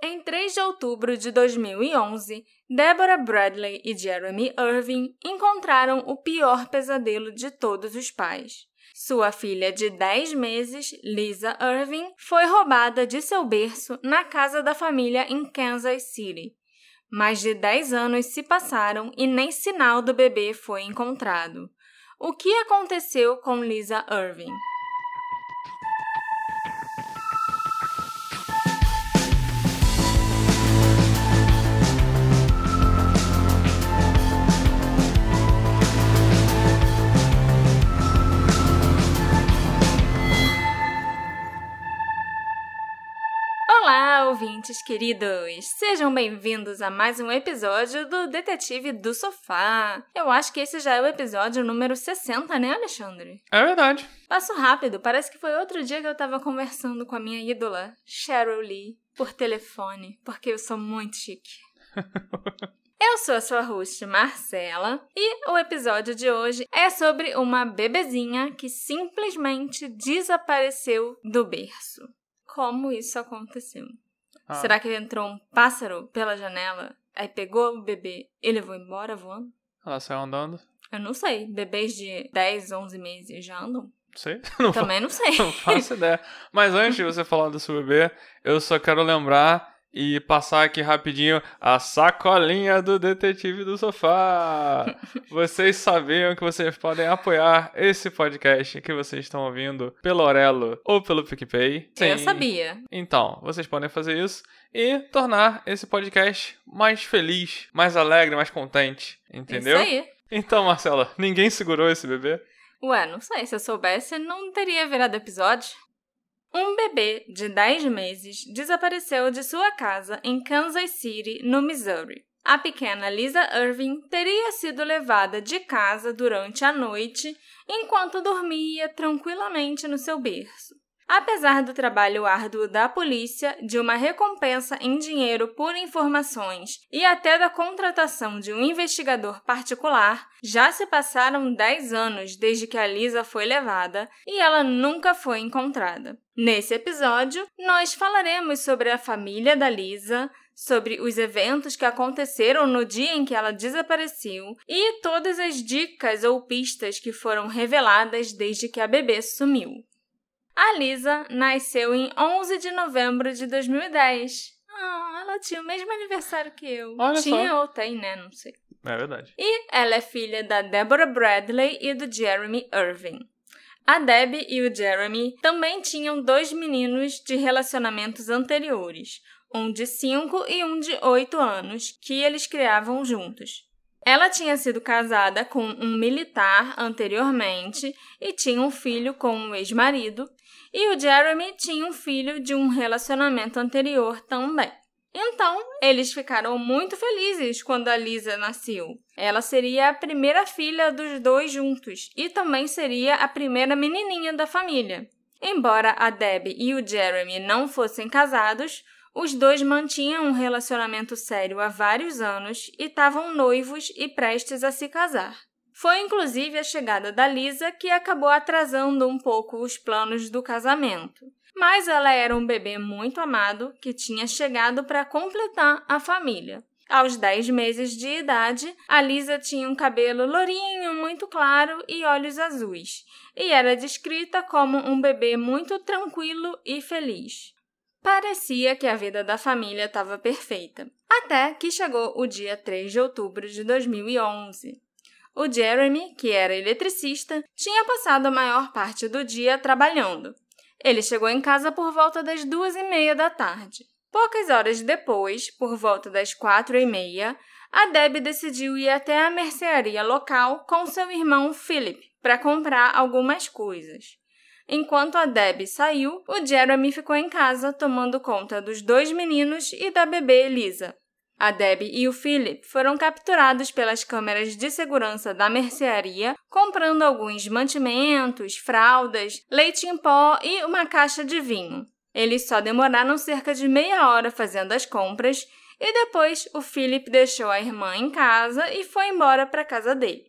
Em 3 de outubro de 2011, Deborah Bradley e Jeremy Irving encontraram o pior pesadelo de todos os pais. Sua filha de 10 meses, Lisa Irving, foi roubada de seu berço na casa da família em Kansas City. Mais de 10 anos se passaram e nem sinal do bebê foi encontrado. O que aconteceu com Lisa Irving? Ouvintes queridos! Sejam bem-vindos a mais um episódio do Detetive do Sofá. Eu acho que esse já é o episódio número 60, né, Alexandre? É verdade. Passo rápido, parece que foi outro dia que eu tava conversando com a minha ídola, Cheryl Lee, por telefone, porque eu sou muito chique. Eu sou a sua host, Marcela, e o episódio de hoje é sobre uma bebezinha que simplesmente desapareceu do berço. Como isso aconteceu? Ah. Será que entrou um pássaro pela janela, aí pegou o bebê e levou embora voando? Ela saiu andando? Eu não sei. Bebês de 10, 11 meses já andam? Sei. Não Também não sei. Não faço ideia. Mas antes de você falar do seu bebê, eu só quero lembrar e passar aqui rapidinho a sacolinha do detetive do sofá. vocês sabiam que vocês podem apoiar esse podcast que vocês estão ouvindo pelo Orelo ou pelo PicPay? Sim. Eu sabia. Então, vocês podem fazer isso e tornar esse podcast mais feliz, mais alegre, mais contente, entendeu? Isso aí. Então, Marcela, ninguém segurou esse bebê? Ué, não sei, se eu soubesse, não teria virado episódio. Um bebê de 10 meses desapareceu de sua casa em Kansas City, no Missouri. A pequena Lisa Irving teria sido levada de casa durante a noite enquanto dormia tranquilamente no seu berço. Apesar do trabalho árduo da polícia, de uma recompensa em dinheiro por informações e até da contratação de um investigador particular, já se passaram 10 anos desde que a Lisa foi levada e ela nunca foi encontrada. Nesse episódio, nós falaremos sobre a família da Lisa, sobre os eventos que aconteceram no dia em que ela desapareceu e todas as dicas ou pistas que foram reveladas desde que a bebê sumiu. A Lisa nasceu em 11 de novembro de 2010. Ah, ela tinha o mesmo aniversário que eu. Olha tinha só. ou tem, né? Não sei. É verdade. E ela é filha da Deborah Bradley e do Jeremy Irving. A Debbie e o Jeremy também tinham dois meninos de relacionamentos anteriores, um de 5 e um de 8 anos, que eles criavam juntos. Ela tinha sido casada com um militar anteriormente e tinha um filho com um ex-marido, e o Jeremy tinha um filho de um relacionamento anterior também. Então, eles ficaram muito felizes quando a Lisa nasceu. Ela seria a primeira filha dos dois juntos e também seria a primeira menininha da família. Embora a Debbie e o Jeremy não fossem casados, os dois mantinham um relacionamento sério há vários anos e estavam noivos e prestes a se casar. Foi inclusive a chegada da Lisa que acabou atrasando um pouco os planos do casamento. Mas ela era um bebê muito amado que tinha chegado para completar a família. Aos 10 meses de idade, a Lisa tinha um cabelo lourinho, muito claro e olhos azuis, e era descrita como um bebê muito tranquilo e feliz. Parecia que a vida da família estava perfeita, até que chegou o dia 3 de outubro de 2011. O Jeremy, que era eletricista, tinha passado a maior parte do dia trabalhando. Ele chegou em casa por volta das duas e meia da tarde. Poucas horas depois, por volta das quatro e meia, a Deb decidiu ir até a mercearia local com seu irmão Philip para comprar algumas coisas. Enquanto a Deb saiu, o Jeremy ficou em casa tomando conta dos dois meninos e da bebê Elisa. A Debbie e o Philip foram capturados pelas câmeras de segurança da mercearia, comprando alguns mantimentos, fraldas, leite em pó e uma caixa de vinho. Eles só demoraram cerca de meia hora fazendo as compras e depois o Philip deixou a irmã em casa e foi embora para casa dele.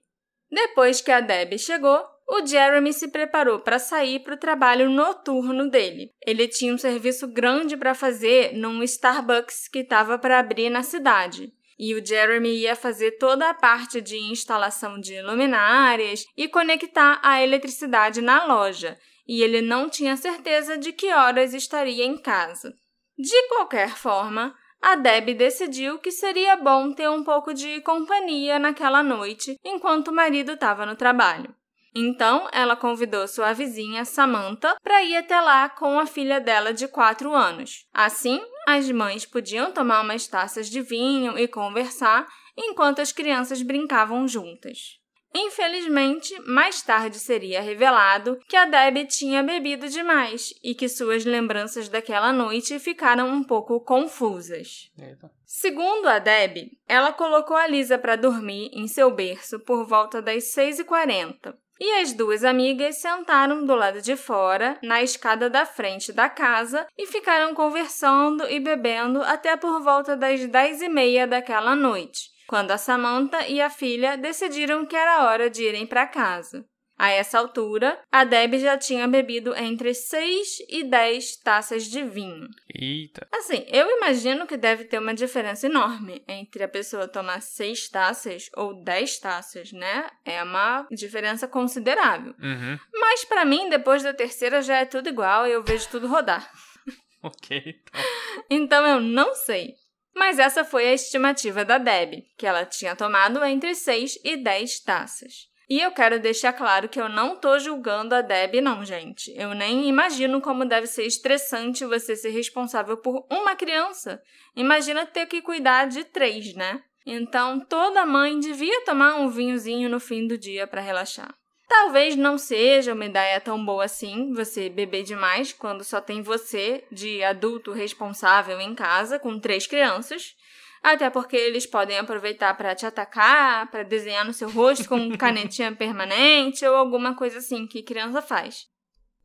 Depois que a Debbie chegou, o Jeremy se preparou para sair para o trabalho noturno dele. Ele tinha um serviço grande para fazer num Starbucks que estava para abrir na cidade. E o Jeremy ia fazer toda a parte de instalação de luminárias e conectar a eletricidade na loja, e ele não tinha certeza de que horas estaria em casa. De qualquer forma, a Deb decidiu que seria bom ter um pouco de companhia naquela noite enquanto o marido estava no trabalho. Então, ela convidou sua vizinha Samantha para ir até lá com a filha dela de 4 anos. Assim, as mães podiam tomar umas taças de vinho e conversar enquanto as crianças brincavam juntas. Infelizmente, mais tarde seria revelado que a Debbie tinha bebido demais e que suas lembranças daquela noite ficaram um pouco confusas. Eita. Segundo a Debbie, ela colocou a Lisa para dormir em seu berço por volta das 6h40. E as duas amigas sentaram do lado de fora, na escada da frente da casa, e ficaram conversando e bebendo até por volta das dez e meia daquela noite quando a Samantha e a filha decidiram que era hora de irem para casa. A essa altura, a Deb já tinha bebido entre 6 e 10 taças de vinho. Eita! Assim, eu imagino que deve ter uma diferença enorme entre a pessoa tomar 6 taças ou 10 taças, né? É uma diferença considerável. Uhum. Mas para mim, depois da terceira já é tudo igual e eu vejo tudo rodar. ok, então. então eu não sei. Mas essa foi a estimativa da Deb, que ela tinha tomado entre 6 e 10 taças. E eu quero deixar claro que eu não tô julgando a Deb, não, gente. Eu nem imagino como deve ser estressante você ser responsável por uma criança. Imagina ter que cuidar de três, né? Então, toda mãe devia tomar um vinhozinho no fim do dia para relaxar. Talvez não seja uma ideia tão boa assim você beber demais quando só tem você de adulto responsável em casa com três crianças. Até porque eles podem aproveitar para te atacar, para desenhar no seu rosto com canetinha permanente ou alguma coisa assim que criança faz.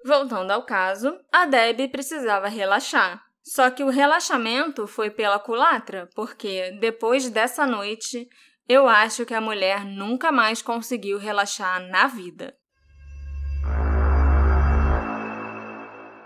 Voltando ao caso, a Deb precisava relaxar. Só que o relaxamento foi pela culatra, porque depois dessa noite eu acho que a mulher nunca mais conseguiu relaxar na vida.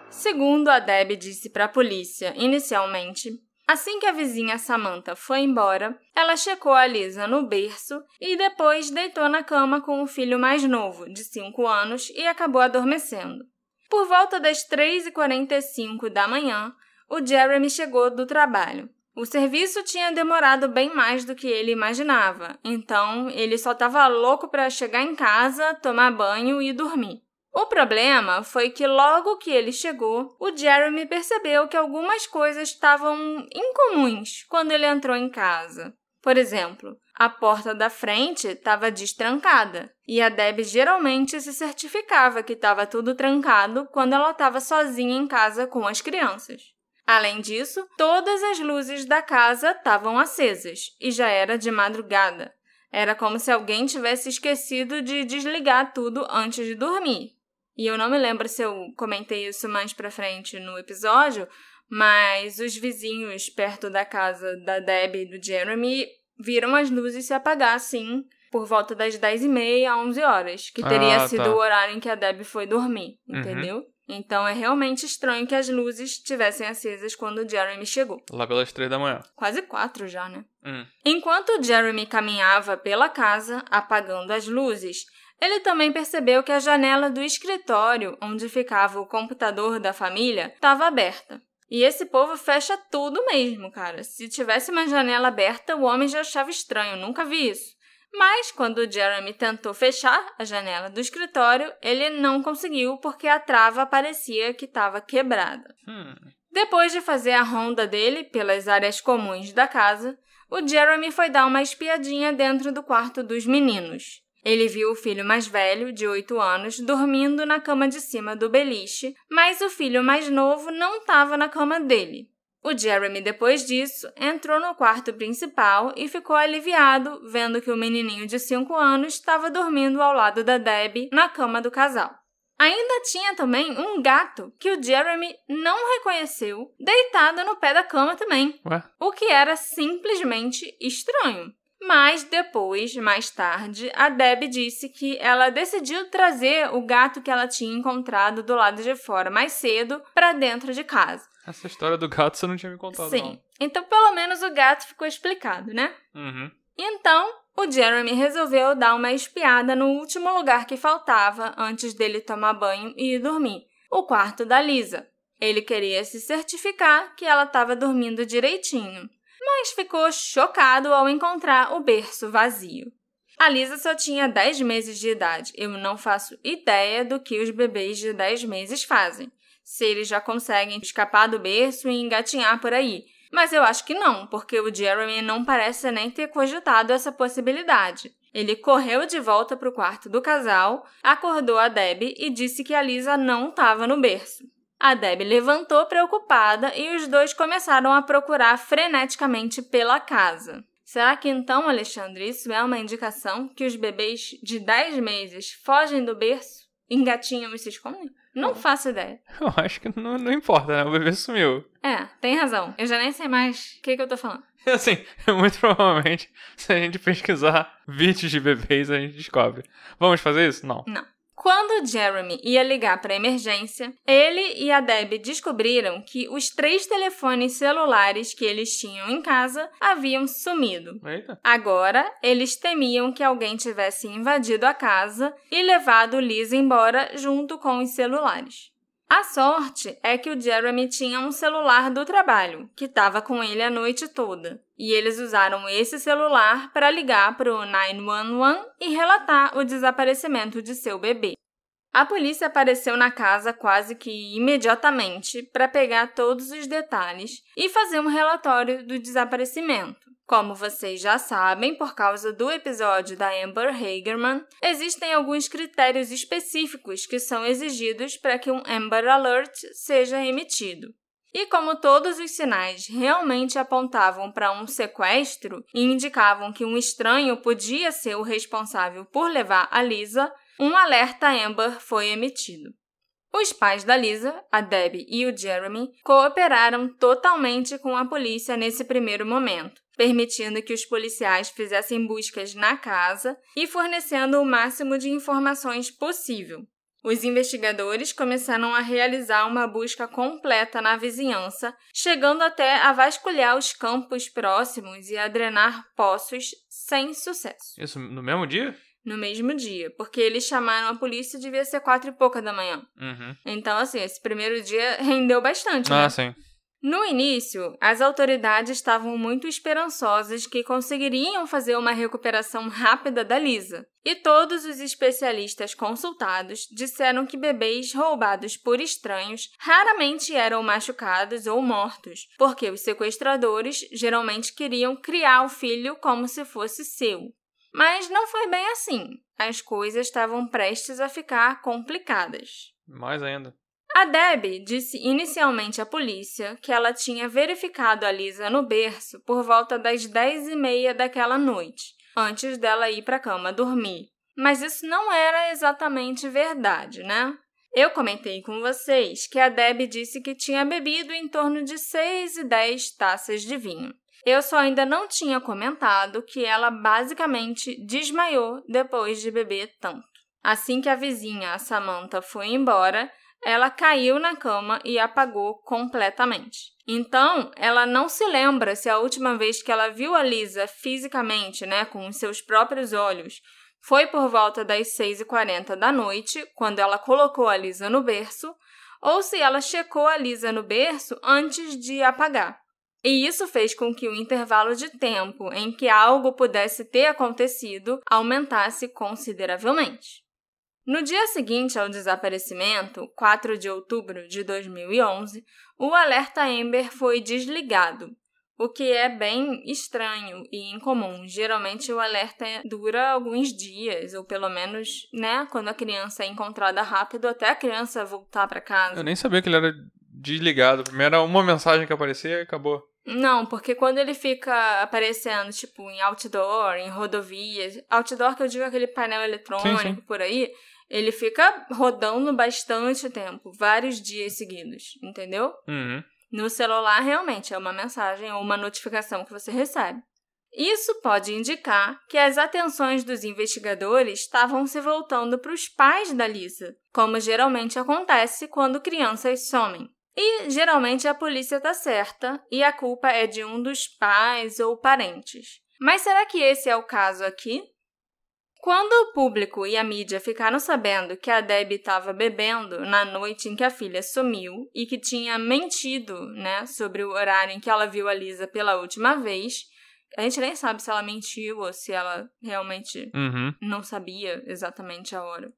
Segundo a Deb disse para a polícia inicialmente, assim que a vizinha Samantha foi embora, ela checou a Lisa no berço e depois deitou na cama com o filho mais novo, de 5 anos, e acabou adormecendo. Por volta das 3h45 da manhã, o Jeremy chegou do trabalho. O serviço tinha demorado bem mais do que ele imaginava, então ele só estava louco para chegar em casa, tomar banho e dormir. O problema foi que logo que ele chegou, o Jeremy percebeu que algumas coisas estavam incomuns quando ele entrou em casa. Por exemplo, a porta da frente estava destrancada e a Deb geralmente se certificava que estava tudo trancado quando ela estava sozinha em casa com as crianças. Além disso, todas as luzes da casa estavam acesas e já era de madrugada. Era como se alguém tivesse esquecido de desligar tudo antes de dormir. E eu não me lembro se eu comentei isso mais pra frente no episódio, mas os vizinhos perto da casa da Deb e do Jeremy viram as luzes se apagar assim por volta das 10h30 a 11 horas, que teria ah, tá. sido o horário em que a Deb foi dormir, uhum. entendeu? Uhum. Então é realmente estranho que as luzes estivessem acesas quando o Jeremy chegou. Lá pelas três da manhã. Quase quatro já, né? Hum. Enquanto o Jeremy caminhava pela casa, apagando as luzes, ele também percebeu que a janela do escritório, onde ficava o computador da família, estava aberta. E esse povo fecha tudo mesmo, cara. Se tivesse uma janela aberta, o homem já achava estranho. Nunca vi isso. Mas quando Jeremy tentou fechar a janela do escritório, ele não conseguiu porque a trava parecia que estava quebrada. Hum. Depois de fazer a ronda dele pelas áreas comuns da casa, o Jeremy foi dar uma espiadinha dentro do quarto dos meninos. Ele viu o filho mais velho, de 8 anos, dormindo na cama de cima do beliche, mas o filho mais novo não estava na cama dele. O Jeremy, depois disso, entrou no quarto principal e ficou aliviado vendo que o menininho de 5 anos estava dormindo ao lado da Debbie na cama do casal. Ainda tinha também um gato que o Jeremy não reconheceu, deitado no pé da cama também. Ué? O que era simplesmente estranho. Mas depois, mais tarde, a Deb disse que ela decidiu trazer o gato que ela tinha encontrado do lado de fora mais cedo para dentro de casa. Essa história do gato você não tinha me contado, Sim. não. Então, pelo menos o gato ficou explicado, né? Uhum. Então, o Jeremy resolveu dar uma espiada no último lugar que faltava antes dele tomar banho e ir dormir o quarto da Lisa. Ele queria se certificar que ela estava dormindo direitinho, mas ficou chocado ao encontrar o berço vazio. A Lisa só tinha 10 meses de idade. Eu não faço ideia do que os bebês de 10 meses fazem. Se eles já conseguem escapar do berço e engatinhar por aí. Mas eu acho que não, porque o Jeremy não parece nem ter cogitado essa possibilidade. Ele correu de volta para o quarto do casal, acordou a Deb e disse que a Lisa não estava no berço. A Deb levantou preocupada e os dois começaram a procurar freneticamente pela casa. Será que então, Alexandre, isso é uma indicação que os bebês de 10 meses fogem do berço, engatinham e se escondem? Não faço ideia. Eu acho que não, não importa, né? O bebê sumiu. É, tem razão. Eu já nem sei mais o que, que eu tô falando. Assim, muito provavelmente, se a gente pesquisar vídeos de bebês, a gente descobre. Vamos fazer isso? Não. Não. Quando Jeremy ia ligar para a emergência, ele e a Deb descobriram que os três telefones celulares que eles tinham em casa haviam sumido. Eita. Agora, eles temiam que alguém tivesse invadido a casa e levado Liz embora junto com os celulares. A sorte é que o Jeremy tinha um celular do trabalho, que estava com ele a noite toda. E eles usaram esse celular para ligar para o 911 e relatar o desaparecimento de seu bebê. A polícia apareceu na casa quase que imediatamente para pegar todos os detalhes e fazer um relatório do desaparecimento. Como vocês já sabem, por causa do episódio da Amber Hagerman, existem alguns critérios específicos que são exigidos para que um Amber Alert seja emitido. E como todos os sinais realmente apontavam para um sequestro e indicavam que um estranho podia ser o responsável por levar a Lisa, um alerta Amber foi emitido. Os pais da Lisa, a Debbie e o Jeremy, cooperaram totalmente com a polícia nesse primeiro momento, permitindo que os policiais fizessem buscas na casa e fornecendo o máximo de informações possível. Os investigadores começaram a realizar uma busca completa na vizinhança, chegando até a vasculhar os campos próximos e a drenar poços sem sucesso. Isso no mesmo dia? No mesmo dia, porque eles chamaram a polícia devia ser quatro e pouca da manhã. Uhum. Então, assim, esse primeiro dia rendeu bastante, né? Ah, sim. No início, as autoridades estavam muito esperançosas que conseguiriam fazer uma recuperação rápida da Lisa. E todos os especialistas consultados disseram que bebês roubados por estranhos raramente eram machucados ou mortos, porque os sequestradores geralmente queriam criar o filho como se fosse seu. Mas não foi bem assim. As coisas estavam prestes a ficar complicadas. Mais ainda. A Debbie disse inicialmente à polícia que ela tinha verificado a Lisa no berço por volta das dez e meia daquela noite, antes dela ir para a cama dormir. Mas isso não era exatamente verdade, né? Eu comentei com vocês que a Debbie disse que tinha bebido em torno de 6 e 10 taças de vinho. Eu só ainda não tinha comentado que ela basicamente desmaiou depois de beber tanto. Assim que a vizinha, a Samantha, foi embora, ela caiu na cama e apagou completamente. Então, ela não se lembra se a última vez que ela viu a Lisa fisicamente, né, com os seus próprios olhos, foi por volta das 6h40 da noite, quando ela colocou a Lisa no berço, ou se ela checou a Lisa no berço antes de apagar. E isso fez com que o intervalo de tempo em que algo pudesse ter acontecido aumentasse consideravelmente. No dia seguinte ao desaparecimento, 4 de outubro de 2011, o alerta Amber foi desligado, o que é bem estranho e incomum. Geralmente o alerta dura alguns dias, ou pelo menos, né, quando a criança é encontrada rápido, até a criança voltar para casa. Eu nem sabia que ele era desligado. Primeiro era uma mensagem que aparecia e acabou. Não, porque quando ele fica aparecendo, tipo, em outdoor, em rodovias, outdoor que eu digo aquele painel eletrônico Sim, sim. por aí, ele fica rodando bastante tempo, vários dias seguidos, entendeu? Uhum. No celular, realmente, é uma mensagem ou uma notificação que você recebe. Isso pode indicar que as atenções dos investigadores estavam se voltando para os pais da Lisa, como geralmente acontece quando crianças somem. E geralmente a polícia está certa e a culpa é de um dos pais ou parentes. Mas será que esse é o caso aqui? Quando o público e a mídia ficaram sabendo que a Debbie estava bebendo na noite em que a filha sumiu e que tinha mentido né, sobre o horário em que ela viu a Lisa pela última vez, a gente nem sabe se ela mentiu ou se ela realmente Uhum. não sabia exatamente a hora.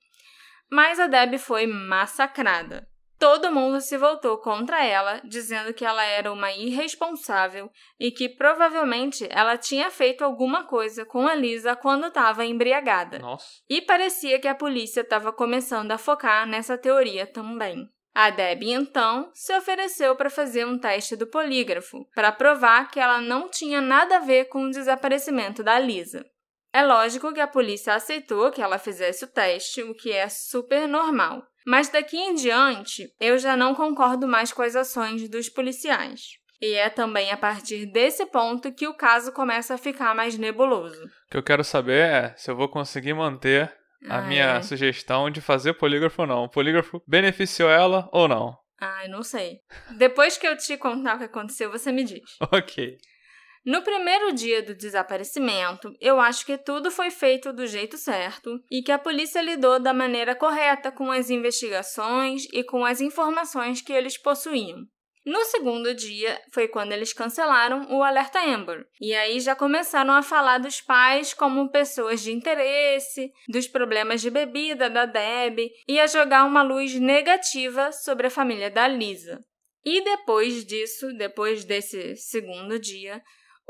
Mas a Debbie foi massacrada. Todo mundo se voltou contra ela, dizendo que ela era uma irresponsável e que provavelmente ela tinha feito alguma coisa com a Lisa quando estava embriagada. Nossa. E parecia que a polícia estava começando a focar nessa teoria também. A Debbie, então, se ofereceu para fazer um teste do polígrafo, para provar que ela não tinha nada a ver com o desaparecimento da Lisa. É lógico que a polícia aceitou que ela fizesse o teste, o que é super normal. Mas daqui em diante, eu já não concordo mais com as ações dos policiais. E é também a partir desse ponto que o caso começa a ficar mais nebuloso. O que eu quero saber é se eu vou conseguir manter a Ah, minha é. sugestão de fazer polígrafo ou não. O polígrafo beneficiou ela ou não? Ai, não sei. Depois que eu te contar o que aconteceu, você me diz. Ok. No primeiro dia do desaparecimento, eu acho que tudo foi feito do jeito certo e que a polícia lidou da maneira correta com as investigações e com as informações que eles possuíam. No segundo dia foi quando eles cancelaram o alerta Amber, e aí já começaram a falar dos pais como pessoas de interesse, dos problemas de bebida da Deb e a jogar uma luz negativa sobre a família da Lisa. E depois disso, depois desse segundo dia,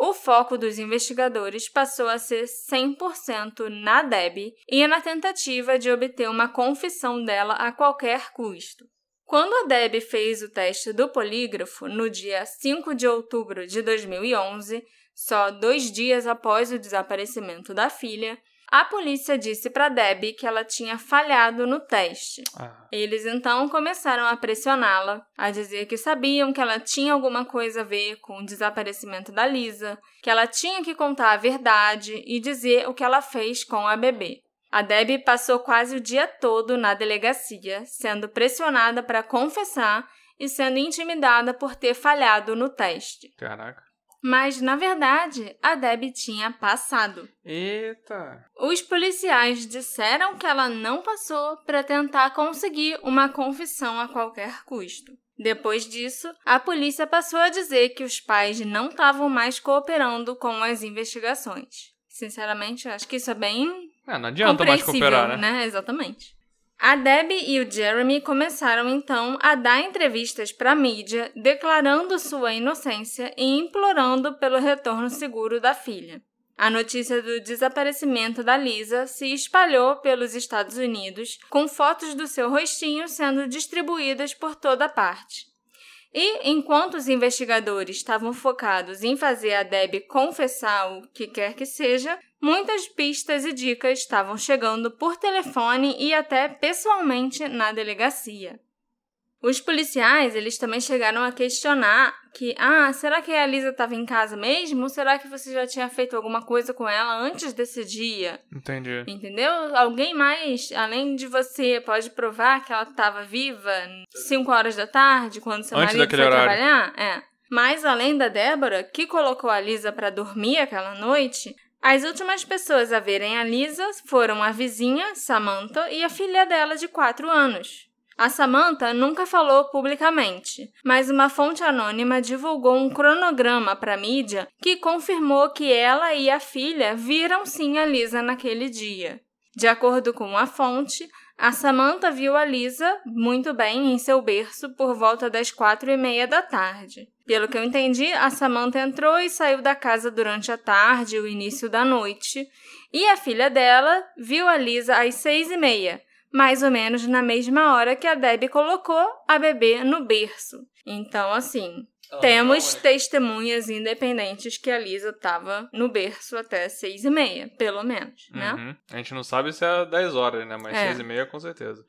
o foco dos investigadores passou a ser 100% na Debbie e na tentativa de obter uma confissão dela a qualquer custo. Quando a Debbie fez o teste do polígrafo no dia 5 de outubro de 2011, só dois dias após o desaparecimento da filha, a polícia disse para Debbie que ela tinha falhado no teste. Ah, Eles então começaram a pressioná-la, a dizer que sabiam que ela tinha alguma coisa a ver com o desaparecimento da Lisa, que ela tinha que contar a verdade e dizer o que ela fez com a bebê. A Debbie passou quase o dia todo na delegacia, sendo pressionada para confessar e sendo intimidada por ter falhado no teste. caraca. Mas, na verdade, a Debbie tinha passado. Eita. Os policiais disseram que ela não passou para tentar conseguir uma confissão a qualquer custo. Depois disso, a polícia passou a dizer que os pais não estavam mais cooperando com as investigações. Sinceramente, eu acho que isso é bem É, não adianta mais cooperar, né? Exatamente. A Debbie e o Jeremy começaram então a dar entrevistas para a mídia, declarando sua inocência e implorando pelo retorno seguro da filha. A notícia do desaparecimento da Lisa se espalhou pelos Estados Unidos, com fotos do seu rostinho sendo distribuídas por toda parte. E, enquanto os investigadores estavam focados em fazer a Debbie confessar o que quer que seja, muitas pistas e dicas estavam chegando por telefone e até pessoalmente na delegacia. Os policiais, eles também chegaram a questionar que, ah, será que a Lisa estava em casa mesmo? Ou será que você já tinha feito alguma coisa com ela antes desse dia? Entendi. Entendeu? Alguém mais, além de você, pode provar que ela estava viva 5 horas da tarde, quando seu Antes marido foi horário. trabalhar? É. Mas além da Débora, que colocou a Lisa para dormir aquela noite, as últimas pessoas a verem a Lisa foram a vizinha, Samantha, e a filha dela de 4 anos. A Samantha nunca falou publicamente, mas uma fonte anônima divulgou um cronograma para a mídia que confirmou que ela e a filha viram sim a Lisa naquele dia. De acordo com a fonte, a Samantha viu a Lisa muito bem em seu berço por volta das quatro e meia da tarde. Pelo que eu entendi, a Samantha entrou e saiu da casa durante a tarde e o início da noite, e a filha dela viu a Lisa às seis e meia, mais ou menos na mesma hora que a Debbie colocou a bebê no berço. Então, assim, temos testemunhas independentes que a Lisa estava no berço até seis e meia, pelo menos, né? Uhum. A gente não sabe se é 10 horas, né? Mas É. 6 e meia com certeza.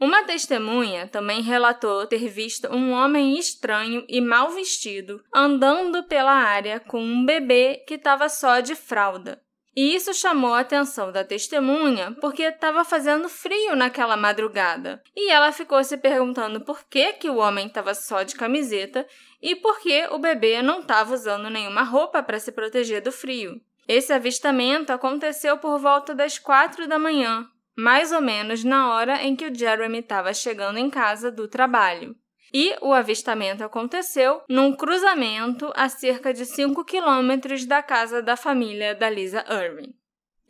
Uma testemunha também relatou ter visto um homem estranho e mal vestido andando pela área com um bebê que estava só de fralda. E isso chamou a atenção da testemunha porque estava fazendo frio naquela madrugada. E ela ficou se perguntando por que, que o homem estava só de camiseta e por que o bebê não estava usando nenhuma roupa para se proteger do frio. Esse avistamento aconteceu por volta das quatro da manhã, mais ou menos na hora em que o Jeremy estava chegando em casa do trabalho. E o avistamento aconteceu num cruzamento a cerca de 5 quilômetros da casa da família da Lisa Irving.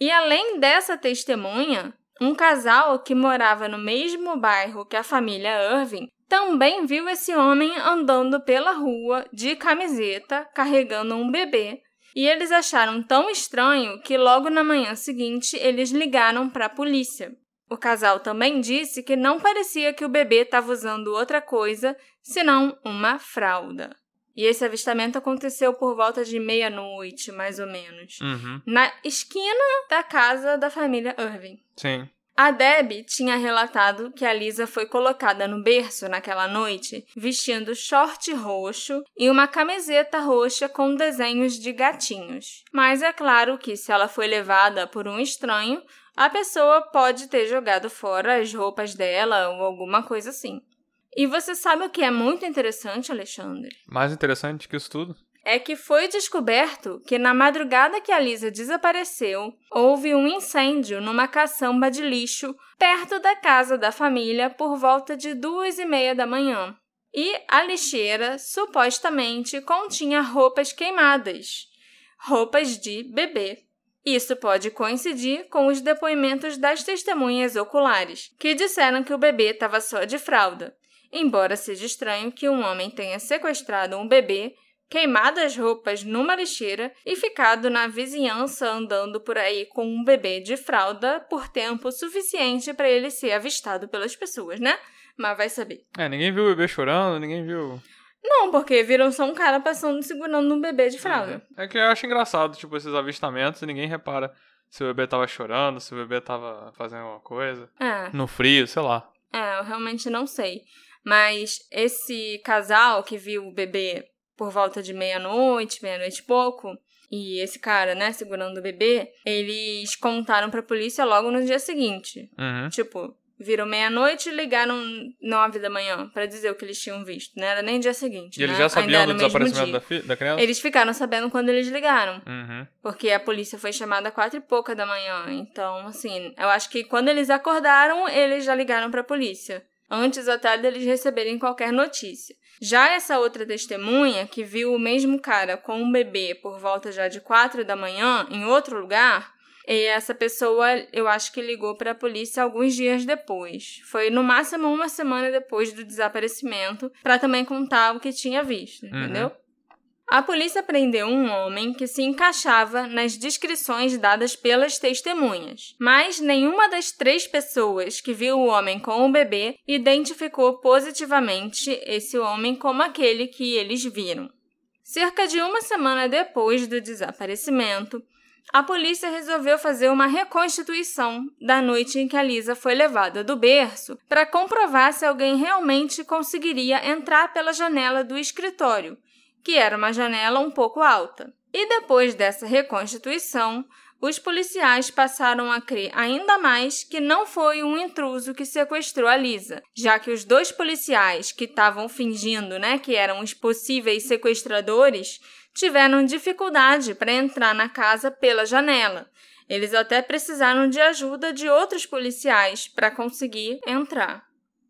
E além dessa testemunha, um casal que morava no mesmo bairro que a família Irving também viu esse homem andando pela rua de camiseta, carregando um bebê, e eles acharam tão estranho que logo na manhã seguinte eles ligaram para a polícia. O casal também disse que não parecia que o bebê estava usando outra coisa senão uma fralda. E esse avistamento aconteceu por volta de meia-noite, mais ou menos, Uhum. na esquina da casa da família Irving. Sim. A Deb tinha relatado que a Lisa foi colocada no berço naquela noite vestindo short roxo e uma camiseta roxa com desenhos de gatinhos. Mas é claro que se ela foi levada por um estranho, a pessoa pode ter jogado fora as roupas dela ou alguma coisa assim. E você sabe o que é muito interessante, Alexandre? Mais interessante que isso tudo. É que foi descoberto que na madrugada que a Lisa desapareceu, houve um incêndio numa caçamba de lixo perto da casa da família por volta de duas e meia da manhã. E a lixeira supostamente continha roupas queimadas, roupas de bebê. Isso pode coincidir com os depoimentos das testemunhas oculares, que disseram que o bebê estava só de fralda, embora seja estranho que um homem tenha sequestrado um bebê queimado as roupas numa lixeira e ficado na vizinhança andando por aí com um bebê de fralda por tempo suficiente para ele ser avistado pelas pessoas, né? Mas vai saber. É, ninguém viu o bebê chorando, ninguém viu. Não, porque viram só um cara passando segurando um bebê de fralda. É que eu acho engraçado, tipo, esses avistamentos e ninguém repara se o bebê tava chorando, se o bebê tava fazendo alguma coisa. É, No frio, sei lá. é, eu realmente não sei. Mas esse casal que viu o bebê por volta de meia-noite, meia-noite e pouco, e esse cara, né, segurando o bebê, eles contaram pra polícia logo no dia seguinte. Uhum. Tipo, viram meia-noite e ligaram nove da manhã pra dizer o que eles tinham visto. Não era nem dia seguinte. E eles né? já sabiam do desaparecimento da, fi- da criança? Eles ficaram sabendo quando eles ligaram. Uhum. Porque a polícia foi chamada quatro e pouca da manhã. Então, assim, eu acho que quando eles acordaram, eles já ligaram pra polícia. Antes até deles receberem qualquer notícia. Já essa outra testemunha, que viu o mesmo cara com um bebê por volta já de quatro da manhã, em outro lugar, e essa pessoa, eu acho que ligou para a polícia alguns dias depois. Foi no máximo uma semana depois do desaparecimento, para também contar o que tinha visto, entendeu? A polícia prendeu um homem que se encaixava nas descrições dadas pelas testemunhas, mas nenhuma das três pessoas que viu o homem com o bebê identificou positivamente esse homem como aquele que eles viram. Cerca de uma semana depois do desaparecimento, a polícia resolveu fazer uma reconstituição da noite em que a Lisa foi levada do berço para comprovar se alguém realmente conseguiria entrar pela janela do escritório, que era uma janela um pouco alta. E depois dessa reconstituição, os policiais passaram a crer ainda mais que não foi um intruso que sequestrou a Lisa, já que os dois policiais que estavam fingindo, né, que eram os possíveis sequestradores, tiveram dificuldade para entrar na casa pela janela. Eles até precisaram de ajuda de outros policiais para conseguir entrar.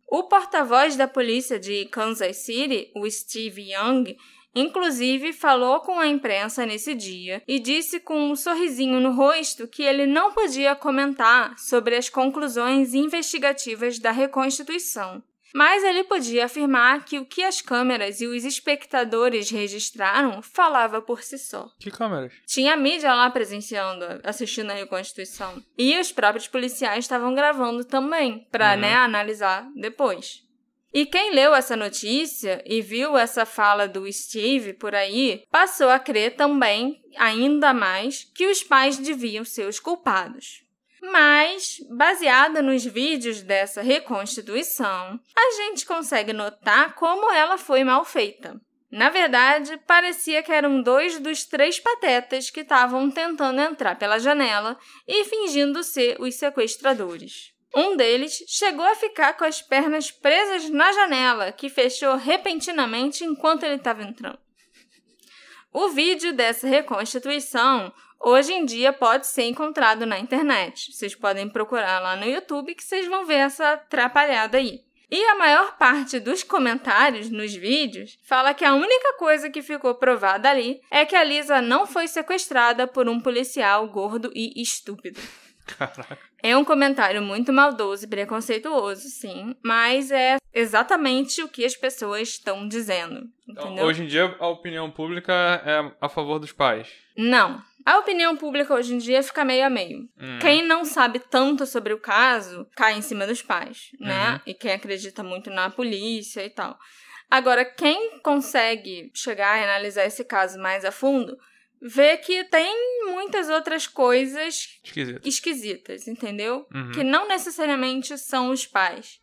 O porta-voz da polícia de Kansas City, o Steve Young, inclusive falou com a imprensa nesse dia e disse com um sorrisinho no rosto que ele não podia comentar sobre as conclusões investigativas da reconstituição. Mas ele podia afirmar que o que as câmeras e os espectadores registraram falava por si só. Que câmeras? Tinha mídia lá presenciando, assistindo a reconstituição. E os próprios policiais estavam gravando também, para Uhum. né, analisar depois. E quem leu essa notícia e viu essa fala do Steve por aí, passou a crer também, ainda mais, que os pais deviam ser os culpados. Mas, baseada nos vídeos dessa reconstituição, a gente consegue notar como ela foi mal feita. Na verdade, parecia que eram dois dos três patetas que estavam tentando entrar pela janela e fingindo ser os sequestradores. Um deles chegou a ficar com as pernas presas na janela, que fechou repentinamente enquanto ele estava entrando. O vídeo dessa reconstituição hoje em dia pode ser encontrado na internet. Vocês podem procurar lá no YouTube que vocês vão ver essa atrapalhada aí. E a maior parte dos comentários nos vídeos fala que a única coisa que ficou provada ali é que a Lisa não foi sequestrada por um policial gordo e estúpido. Caraca. É um comentário muito maldoso e preconceituoso, sim, mas é exatamente o que as pessoas estão dizendo. Então, Entendeu? hoje em dia, a opinião pública é a favor dos pais. Não. A opinião pública hoje em dia fica meio a meio. Hum. Quem não sabe tanto sobre o caso cai em cima dos pais, né? Uhum. E quem acredita muito na polícia e tal. Agora, quem consegue chegar e analisar esse caso mais a fundo, vê que tem muitas outras coisas Esquisito. esquisitas, entendeu? Uhum. Que não necessariamente são os pais.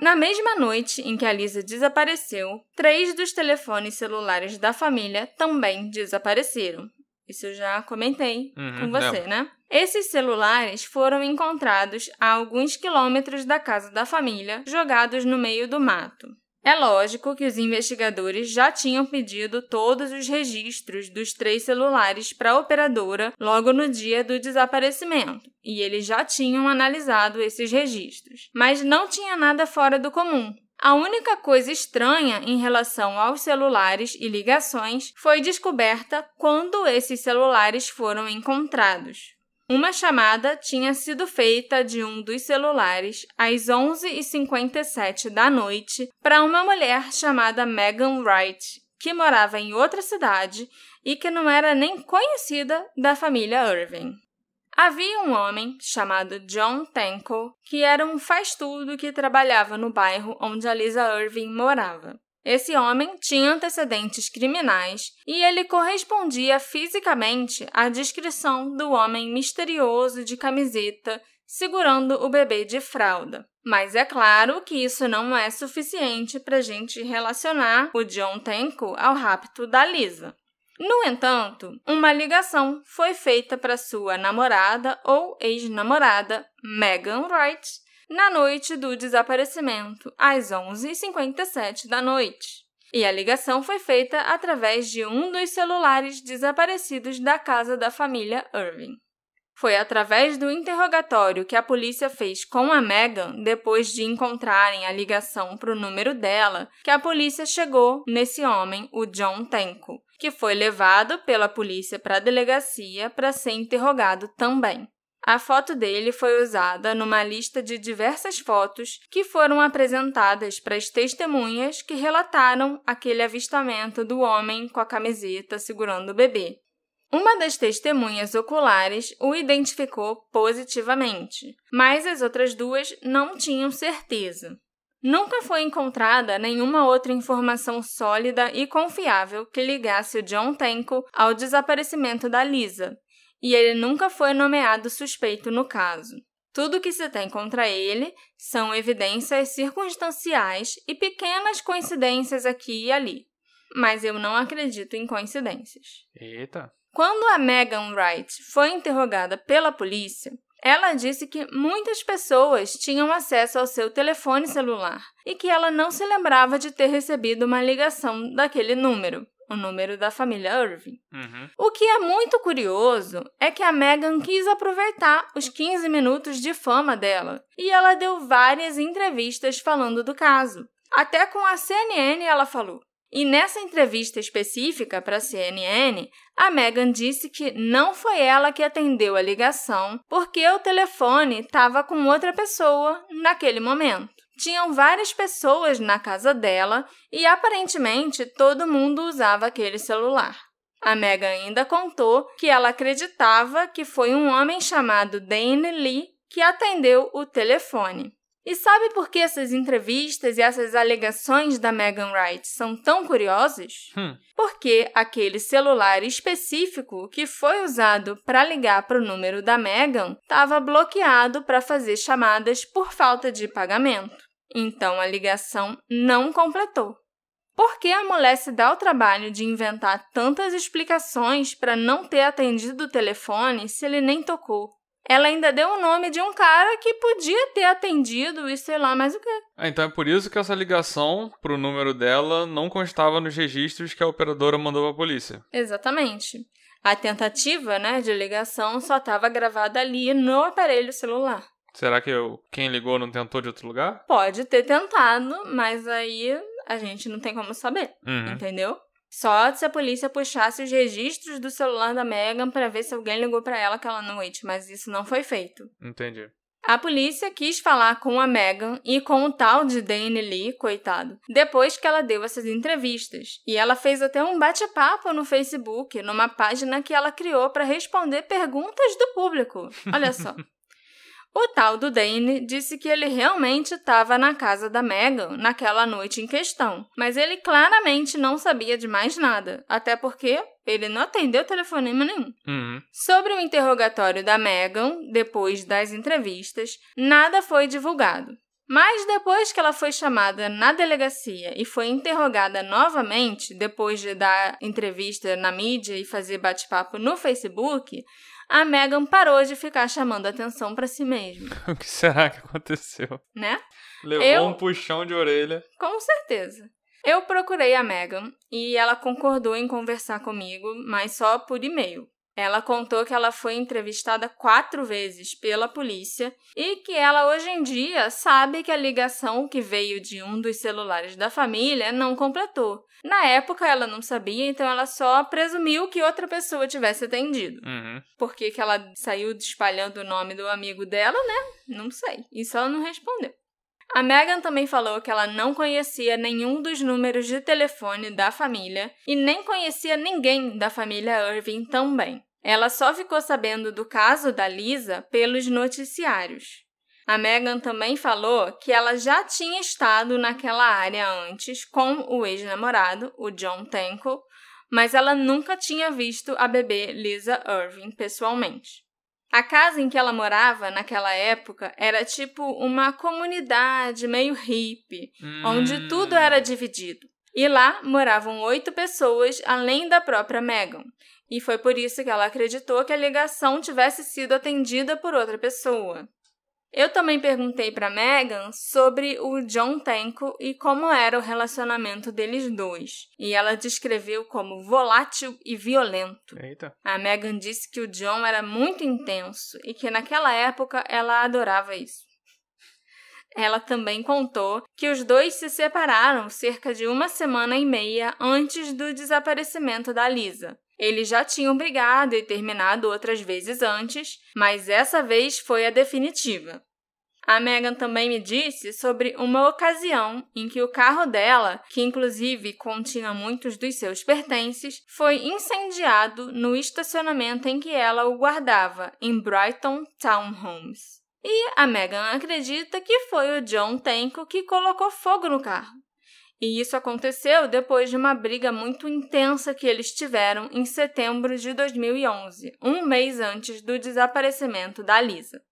Na mesma noite em que a Lisa desapareceu, três dos telefones celulares da família também desapareceram. Isso eu já comentei Uhum, com você, né? Esses celulares foram encontrados a alguns quilômetros da casa da família, jogados no meio do mato. É lógico que os investigadores já tinham pedido todos os registros dos três celulares para a operadora logo no dia do desaparecimento, e eles já tinham analisado esses registros. Mas não tinha nada fora do comum. A única coisa estranha em relação aos celulares e ligações foi descoberta quando esses celulares foram encontrados. Uma chamada tinha sido feita de um dos celulares às 11h57 da noite para uma mulher chamada Megan Wright, que morava em outra cidade e que não era nem conhecida da família Irving. Havia um homem chamado John Tenko que era um faz-tudo que trabalhava no bairro onde a Lisa Irving morava. Esse homem tinha antecedentes criminais e ele correspondia fisicamente à descrição do homem misterioso de camiseta segurando o bebê de fralda. Mas é claro que isso não é suficiente para a gente relacionar o John Tenko ao rapto da Lisa. No entanto, uma ligação foi feita para sua namorada ou ex-namorada, Megan Wright, na noite do desaparecimento, às 11h57 da noite. E a ligação foi feita através de um dos celulares desaparecidos da casa da família Irving. Foi através do interrogatório que a polícia fez com a Megan, depois de encontrarem a ligação para o número dela, que a polícia chegou nesse homem, o John Tenko, que foi levado pela polícia para a delegacia para ser interrogado também. A foto dele foi usada numa lista de diversas fotos que foram apresentadas para as testemunhas que relataram aquele avistamento do homem com a camiseta segurando o bebê. Uma das testemunhas oculares o identificou positivamente, mas as outras duas não tinham certeza. Nunca foi encontrada nenhuma outra informação sólida e confiável que ligasse o John Tenko ao desaparecimento da Lisa, e ele nunca foi nomeado suspeito no caso. Tudo que se tem contra ele são evidências circunstanciais e pequenas coincidências aqui e ali. Mas eu não acredito em coincidências. Eita. Quando a Megan Wright foi interrogada pela polícia, ela disse que muitas pessoas tinham acesso ao seu telefone celular e que ela não se lembrava de ter recebido uma ligação daquele número, o número da família Irving. Uhum. O que é muito curioso é que a Megan quis aproveitar os 15 minutos de fama dela e ela deu várias entrevistas falando do caso. Até com a CNN ela falou. E nessa entrevista específica para a CNN, a Megan disse que não foi ela que atendeu a ligação porque o telefone estava com outra pessoa naquele momento. Tinham várias pessoas na casa dela e aparentemente todo mundo usava aquele celular. A Megan ainda contou que ela acreditava que foi um homem chamado Dane Lee que atendeu o telefone. E sabe por que essas entrevistas e essas alegações da Megan Wright são tão curiosas? Hum. Porque aquele celular específico que foi usado para ligar para o número da Megan estava bloqueado para fazer chamadas por falta de pagamento. Então a ligação não completou. Por que a mulher se dá o trabalho de inventar tantas explicações para não ter atendido o telefone se ele nem tocou? Ela ainda deu o nome de um cara que podia ter atendido e sei lá mais o quê. Ah, então é por isso que essa ligação pro número dela não constava nos registros que a operadora mandou pra polícia. Exatamente. A tentativa né, de ligação só estava gravada ali no aparelho celular. Será que eu, quem ligou não tentou de outro lugar? Pode ter tentado, mas aí a gente não tem como saber, Uhum. entendeu? Só se a polícia puxasse os registros do celular da Megan para ver se alguém ligou para ela aquela noite, mas isso não foi feito. Entendi. A polícia quis falar com a Megan e com o tal de Dane Lee, coitado, depois que ela deu essas entrevistas. E ela fez até um bate-papo no Facebook, numa página que ela criou para responder perguntas do público. Olha só. O tal do Dane disse que ele realmente estava na casa da Megan naquela noite em questão, mas ele claramente não sabia de mais nada, até porque ele não atendeu telefonema nenhum. Uhum. Sobre o interrogatório da Megan, depois das entrevistas, nada foi divulgado. Mas depois que ela foi chamada na delegacia e foi interrogada novamente, depois de dar entrevista na mídia e fazer bate-papo no Facebook, a Megan parou de ficar chamando atenção para si mesma, O que será que aconteceu? né? Levou Eu- um puxão de orelha. Com certeza. Eu procurei a Megan e ela concordou em conversar comigo, mas só por e-mail. Ela contou que ela foi entrevistada quatro vezes pela polícia e que ela hoje em dia sabe que a ligação que veio de um dos celulares da família não completou. Na época ela não sabia, então ela só presumiu que outra pessoa tivesse atendido. Uhum. Por que, que ela saiu espalhando o nome do amigo dela, né? Não sei. Isso ela não respondeu. A Megan também falou que ela não conhecia nenhum dos números de telefone da família e nem conhecia ninguém da família Irving também. Ela só ficou sabendo do caso da Lisa pelos noticiários. A Megan também falou que ela já tinha estado naquela área antes com o ex-namorado, o John Tenko, mas ela nunca tinha visto a bebê Lisa Irving pessoalmente. A casa em que ela morava naquela época era tipo uma comunidade meio hippie, onde Hum. tudo era dividido. E lá moravam oito pessoas além da própria Megan. E foi por isso que ela acreditou que a ligação tivesse sido atendida por outra pessoa. Eu também perguntei para Megan sobre o John Tenko e como era o relacionamento deles dois. E ela descreveu como volátil e violento. Eita. A Megan disse que o John era muito intenso e que naquela época ela adorava isso. Ela também contou que os dois se separaram cerca de uma semana e meia antes do desaparecimento da Lisa. Eles já tinham brigado e terminado outras vezes antes, mas essa vez foi a definitiva. A Megan também me disse sobre uma ocasião em que o carro dela, que inclusive continha muitos dos seus pertences, foi incendiado no estacionamento em que ela o guardava, em Brighton Townhomes. E a Megan acredita que foi o John Tenko que colocou fogo no carro. E isso aconteceu depois de uma briga muito intensa que eles tiveram em setembro de 2011, um mês antes do desaparecimento da Lisa.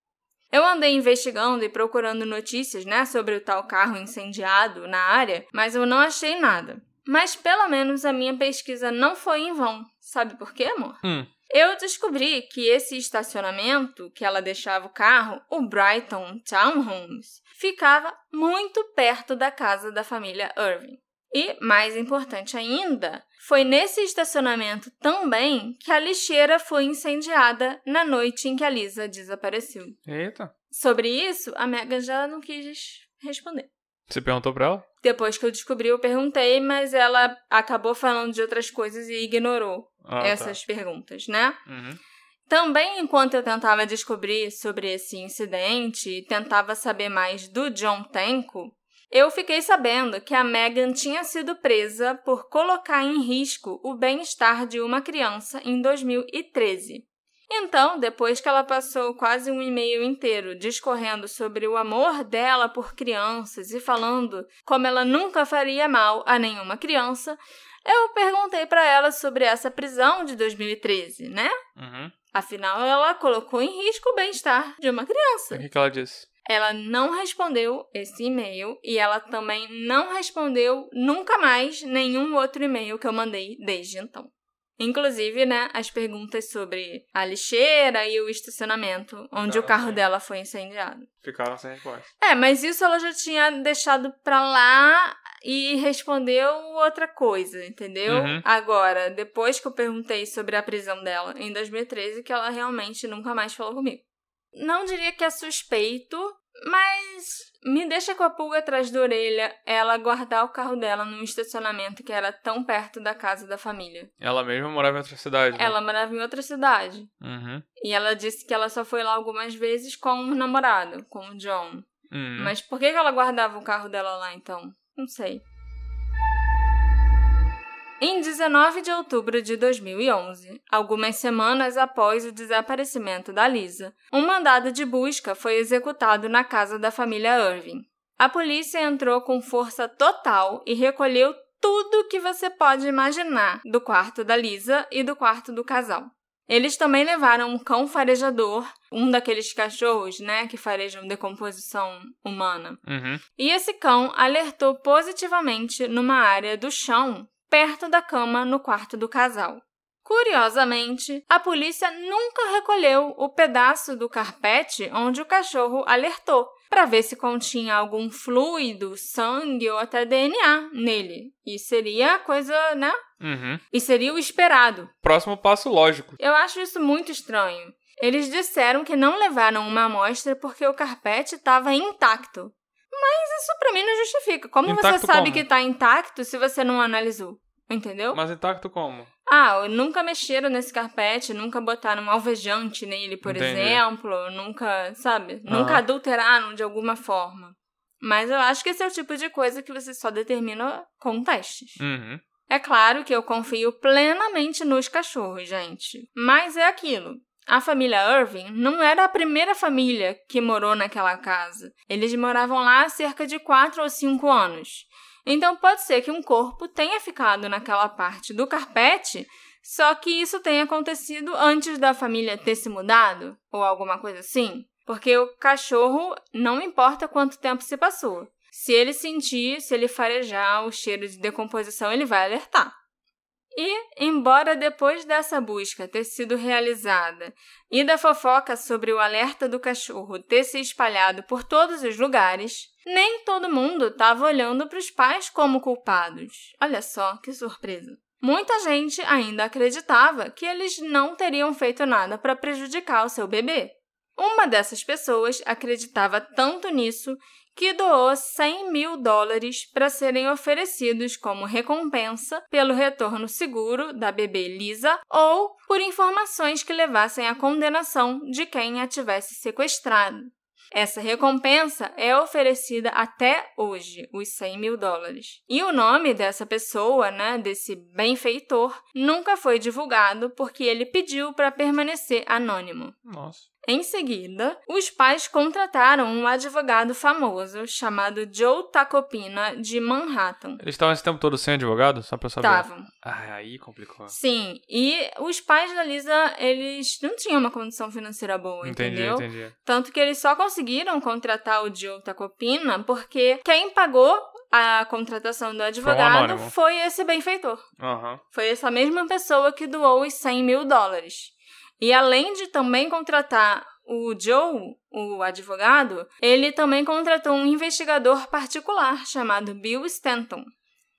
Eu andei investigando e procurando notícias né, sobre o tal carro incendiado na área, mas eu não achei nada. Mas pelo menos a minha pesquisa não foi em vão. Sabe por quê, amor? Hum. Eu descobri que esse estacionamento que ela deixava o carro, o Brighton Townhomes, ficava muito perto da casa da família Irving. E, mais importante ainda, foi nesse estacionamento também que a lixeira foi incendiada na noite em que a Lisa desapareceu. Eita. Sobre isso, a Megan já não quis responder. Você perguntou pra ela? Depois que eu descobri, eu perguntei, mas ela acabou falando de outras coisas e ignorou Ah, tá. essas perguntas, né? Uhum. Também, enquanto eu tentava descobrir sobre esse incidente e tentava saber mais do John Tenko, eu fiquei sabendo que a Megan tinha sido presa por colocar em risco o bem-estar de uma criança em 2013. Então, depois que ela passou quase um e-mail inteiro discorrendo sobre o amor dela por crianças e falando como ela nunca faria mal a nenhuma criança, eu perguntei para ela sobre essa prisão de 2013, né? Uhum. Afinal, ela colocou em risco o bem-estar de uma criança. O que, que ela disse? Ela não respondeu esse e-mail e ela também não respondeu nunca mais nenhum outro e-mail que eu mandei desde então. Inclusive, né, as perguntas sobre a lixeira e o estacionamento, onde Ficaram o carro sem. dela foi incendiado. Ficaram sem resposta. É, mas isso ela já tinha deixado pra lá e respondeu outra coisa, entendeu? Uhum. Agora, depois que eu perguntei sobre a prisão dela em 2013, que ela realmente nunca mais falou comigo. Não diria que é suspeito, mas me deixa com a pulga atrás da orelha ela guardar o carro dela num estacionamento que era tão perto da casa da família. Ela mesma morava em outra cidade. né? Ela morava em outra cidade. Uhum. E ela disse que ela só foi lá algumas vezes com o namorado, com o John. Uhum. Mas por que ela guardava o carro dela lá então? Não sei. Em 19 de outubro de 2011, algumas semanas após o desaparecimento da Lisa, um mandado de busca foi executado na casa da família Irving. A polícia entrou com força total e recolheu tudo que você pode imaginar do quarto da Lisa e do quarto do casal. Eles também levaram um cão farejador, um daqueles cachorros, né, que farejam decomposição humana. Uhum. E esse cão alertou positivamente numa área do chão perto da cama no quarto do casal. Curiosamente, a polícia nunca recolheu o pedaço do carpete onde o cachorro alertou, para ver se continha algum fluido, sangue ou até DNA nele. E seria a coisa, né? Uhum. E seria o esperado. Próximo passo lógico. Eu acho isso muito estranho. Eles disseram que não levaram uma amostra porque o carpete estava intacto. Mas isso pra mim não justifica. Como Intacto você sabe como? que tá intacto se você não analisou? Entendeu? Mas intacto como? Ah, nunca mexeram nesse carpete, nunca botaram um alvejante nele, por Entendi. exemplo, nunca, sabe? Aham. Nunca adulteraram de alguma forma. Mas eu acho que esse é o tipo de coisa que você só determina com testes. Uhum. É claro que eu confio plenamente nos cachorros, gente. Mas é aquilo. A família Irving não era a primeira família que morou naquela casa. Eles moravam lá há cerca de 4 ou 5 anos. Então pode ser que um corpo tenha ficado naquela parte do carpete, só que isso tenha acontecido antes da família ter se mudado, ou alguma coisa assim. Porque o cachorro não importa quanto tempo se passou. Se ele sentir, se ele farejar o cheiro de decomposição, ele vai alertar. E, embora depois dessa busca ter sido realizada e da fofoca sobre o alerta do cachorro ter se espalhado por todos os lugares, nem todo mundo estava olhando para os pais como culpados. Olha só que surpresa. Muita gente ainda acreditava que eles não teriam feito nada para prejudicar o seu bebê. Uma dessas pessoas acreditava tanto nisso que doou 100 mil dólares para serem oferecidos como recompensa pelo retorno seguro da bebê Lisa ou por informações que levassem à condenação de quem a tivesse sequestrado. Essa recompensa é oferecida até hoje, os 100 mil dólares. E o nome dessa pessoa, né, desse benfeitor, nunca foi divulgado porque ele pediu para permanecer anônimo. Nossa. Em seguida, os pais contrataram um advogado famoso chamado Joe Tacopina de Manhattan. Eles estavam esse tempo todo sem advogado? Só pra saber. Estavam. Ah, aí complicou. Sim, e os pais da Lisa, eles não tinham uma condição financeira boa, Entendi, entendeu? entendi. Tanto que eles só conseguiram contratar o Joe Tacopina porque quem pagou a contratação do advogado anônimo. foi esse benfeitor. Aham. Foi essa mesma pessoa que doou os 100 mil dólares. E além de também contratar o Joe, o advogado, ele também contratou um investigador particular chamado Bill Stanton.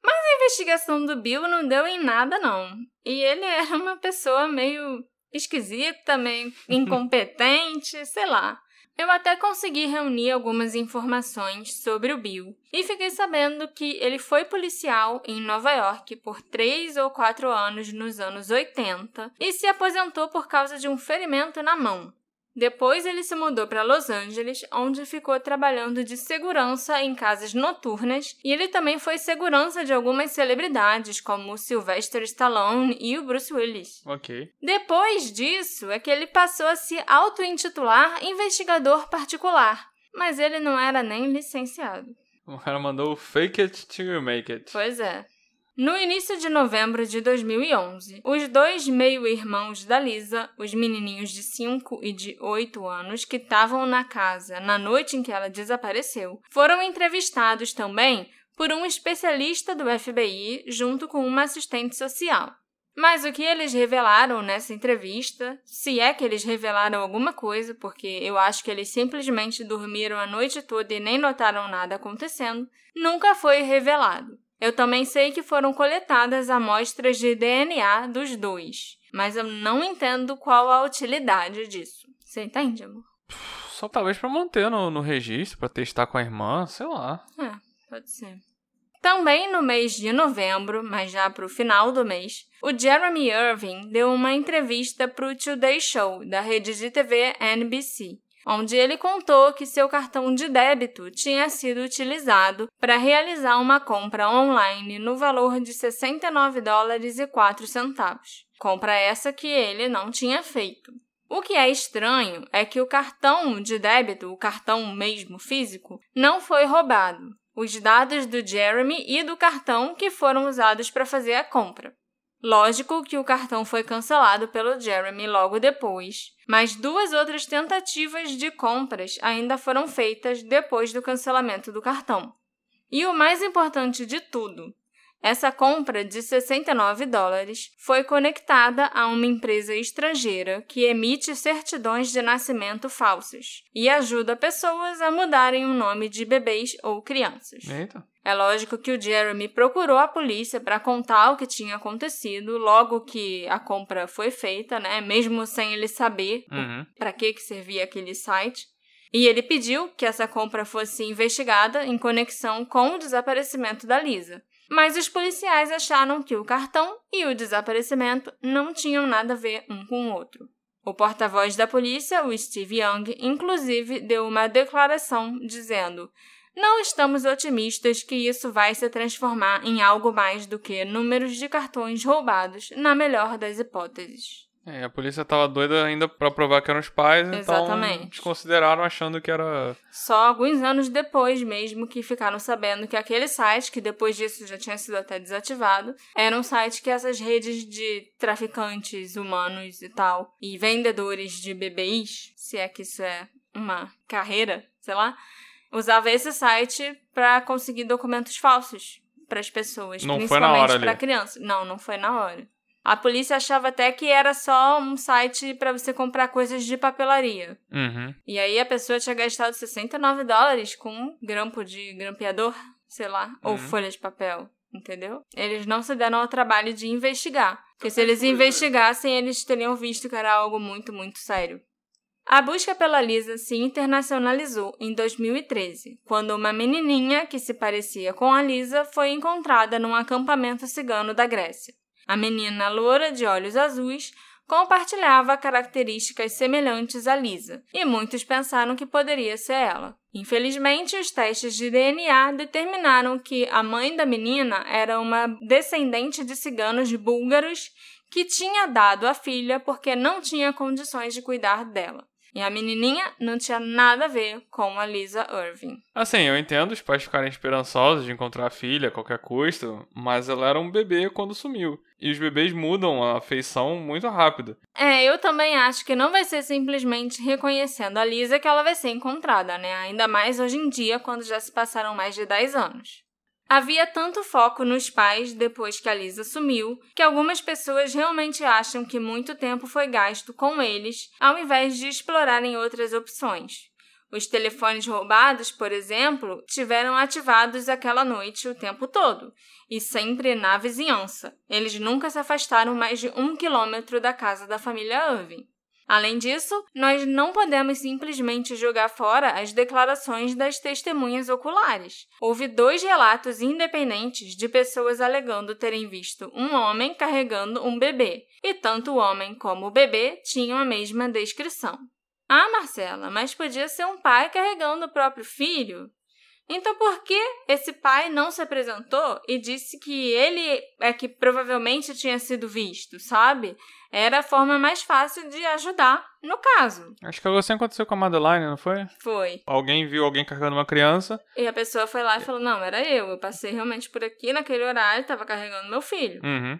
Mas a investigação do Bill não deu em nada, não. E ele era uma pessoa meio esquisita, meio incompetente, sei lá. Eu até consegui reunir algumas informações sobre o Bill e fiquei sabendo que ele foi policial em Nova York por três ou quatro anos nos anos 80 e se aposentou por causa de um ferimento na mão. Depois ele se mudou para Los Angeles, onde ficou trabalhando de segurança em casas noturnas, e ele também foi segurança de algumas celebridades, como o Sylvester Stallone e o Bruce Willis. Ok. Depois disso é que ele passou a se auto-intitular investigador particular, mas ele não era nem licenciado. O cara mandou fake it till you make it. Pois é. No início de novembro de 2011, os dois meio-irmãos da Lisa, os menininhos de 5 e de 8 anos que estavam na casa na noite em que ela desapareceu, foram entrevistados também por um especialista do FBI junto com uma assistente social. Mas o que eles revelaram nessa entrevista, se é que eles revelaram alguma coisa, porque eu acho que eles simplesmente dormiram a noite toda e nem notaram nada acontecendo, nunca foi revelado. Eu também sei que foram coletadas amostras de DNA dos dois, mas eu não entendo qual a utilidade disso. Você entende, amor? Só talvez para manter no, no registro, para testar com a irmã, sei lá. É, pode ser. Também no mês de novembro, mas já para o final do mês, o Jeremy Irving deu uma entrevista para o Today Show da rede de TV NBC onde ele contou que seu cartão de débito tinha sido utilizado para realizar uma compra online no valor de 69 dólares e 4 centavos. Compra essa que ele não tinha feito. O que é estranho é que o cartão de débito, o cartão mesmo físico, não foi roubado. Os dados do Jeremy e do cartão que foram usados para fazer a compra. Lógico que o cartão foi cancelado pelo Jeremy logo depois, mas duas outras tentativas de compras ainda foram feitas depois do cancelamento do cartão. E o mais importante de tudo, essa compra de 69 dólares foi conectada a uma empresa estrangeira que emite certidões de nascimento falsas e ajuda pessoas a mudarem o nome de bebês ou crianças. Eita. É lógico que o Jeremy procurou a polícia para contar o que tinha acontecido logo que a compra foi feita, né? Mesmo sem ele saber Uhum. para que que servia aquele site. E ele pediu que essa compra fosse investigada em conexão com o desaparecimento da Lisa. Mas os policiais acharam que o cartão e o desaparecimento não tinham nada a ver um com o outro. O porta-voz da polícia, o Steve Young, inclusive deu uma declaração dizendo: Não estamos otimistas que isso vai se transformar em algo mais do que números de cartões roubados, na melhor das hipóteses. É, a polícia tava doida ainda pra provar que eram os pais, então Exatamente. desconsideraram achando que era. Só alguns anos depois mesmo que ficaram sabendo que aquele site, que depois disso já tinha sido até desativado, era um site que essas redes de traficantes humanos e tal, e vendedores de bebês, se é que isso é uma carreira, sei lá, usava esse site para conseguir documentos falsos para as pessoas, Não principalmente para crianças. Não, não foi na hora. A polícia achava até que era só um site para você comprar coisas de papelaria. Uhum. E aí a pessoa tinha gastado 69 dólares com um grampo de grampeador, sei lá, ou Uhum. folha de papel, entendeu? Eles não se deram ao trabalho de investigar. Porque se eles investigassem, eles teriam visto que era algo muito, muito sério. A busca pela Lisa se internacionalizou em 2013, quando uma menininha que se parecia com a Lisa foi encontrada num acampamento cigano da Grécia. A menina loura de olhos azuis compartilhava características semelhantes à Lisa, e muitos pensaram que poderia ser ela. Infelizmente, os testes de DNA determinaram que a mãe da menina era uma descendente de ciganos búlgaros que tinha dado a filha porque não tinha condições de cuidar dela. E a menininha não tinha nada a ver com a Lisa Irving. Assim, eu entendo os pais ficarem esperançosos de encontrar a filha a qualquer custo, mas ela era um bebê quando sumiu. E os bebês mudam a feição muito rápido. É, eu também acho que não vai ser simplesmente reconhecendo a Lisa que ela vai ser encontrada, né? Ainda mais hoje em dia, quando já se passaram mais de 10 anos. Havia tanto foco nos pais depois que a Lisa sumiu, que algumas pessoas realmente acham que muito tempo foi gasto com eles, ao invés de explorarem outras opções. Os telefones roubados, por exemplo, tiveram ativados aquela noite o tempo todo, e sempre na vizinhança. Eles nunca se afastaram mais de um quilômetro da casa da família Irving. Além disso, nós não podemos simplesmente jogar fora as declarações das testemunhas oculares. Houve dois relatos independentes de pessoas alegando terem visto um homem carregando um bebê, e tanto o homem como o bebê tinham a mesma descrição. Ah, Marcela, mas podia ser um pai carregando o próprio filho. Então, por que esse pai não se apresentou e disse que ele é que provavelmente tinha sido visto, sabe? Era a forma mais fácil de ajudar no caso. Acho que algo assim aconteceu com a Madeline, não foi? Foi. Alguém viu alguém carregando uma criança. E a pessoa foi lá e falou: Não, era eu. Eu passei realmente por aqui naquele horário, estava carregando meu filho. Uhum.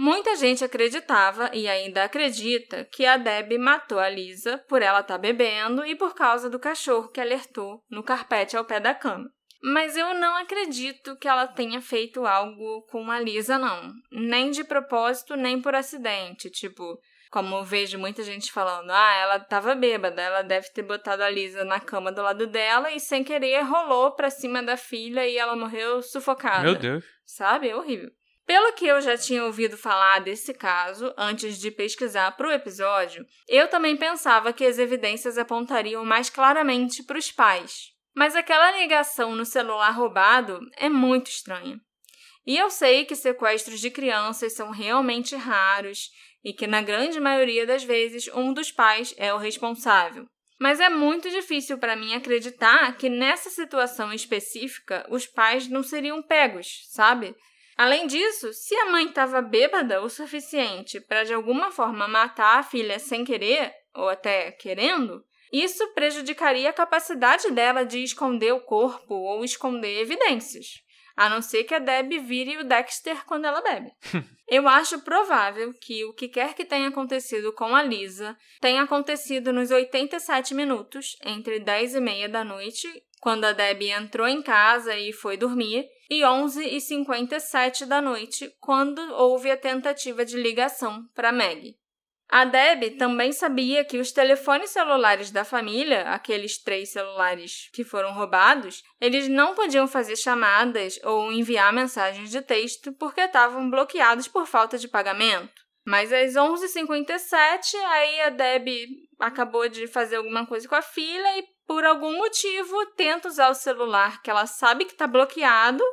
Muita gente acreditava e ainda acredita que a Deb matou a Lisa por ela estar tá bebendo e por causa do cachorro que alertou no carpete ao pé da cama. Mas eu não acredito que ela tenha feito algo com a Lisa, não. Nem de propósito, nem por acidente. Tipo, como vejo muita gente falando, ah, ela tava bêbada, ela deve ter botado a Lisa na cama do lado dela e sem querer rolou pra cima da filha e ela morreu sufocada. Meu Deus. Sabe? É horrível. Pelo que eu já tinha ouvido falar desse caso antes de pesquisar para o episódio, eu também pensava que as evidências apontariam mais claramente para os pais. Mas aquela ligação no celular roubado é muito estranha. E eu sei que sequestros de crianças são realmente raros e que, na grande maioria das vezes, um dos pais é o responsável. Mas é muito difícil para mim acreditar que nessa situação específica os pais não seriam pegos, sabe? Além disso, se a mãe estava bêbada o suficiente para de alguma forma matar a filha sem querer, ou até querendo, isso prejudicaria a capacidade dela de esconder o corpo ou esconder evidências. A não ser que a Deb vire o Dexter quando ela bebe. Eu acho provável que o que quer que tenha acontecido com a Lisa tenha acontecido nos 87 minutos, entre 10 e meia da noite, quando a Deb entrou em casa e foi dormir, e 11h57 da noite, quando houve a tentativa de ligação para Meg. A Deb também sabia que os telefones celulares da família, aqueles três celulares que foram roubados, eles não podiam fazer chamadas ou enviar mensagens de texto porque estavam bloqueados por falta de pagamento. Mas às 11h57, aí a Deb acabou de fazer alguma coisa com a filha e por algum motivo, tenta usar o celular que ela sabe que está bloqueado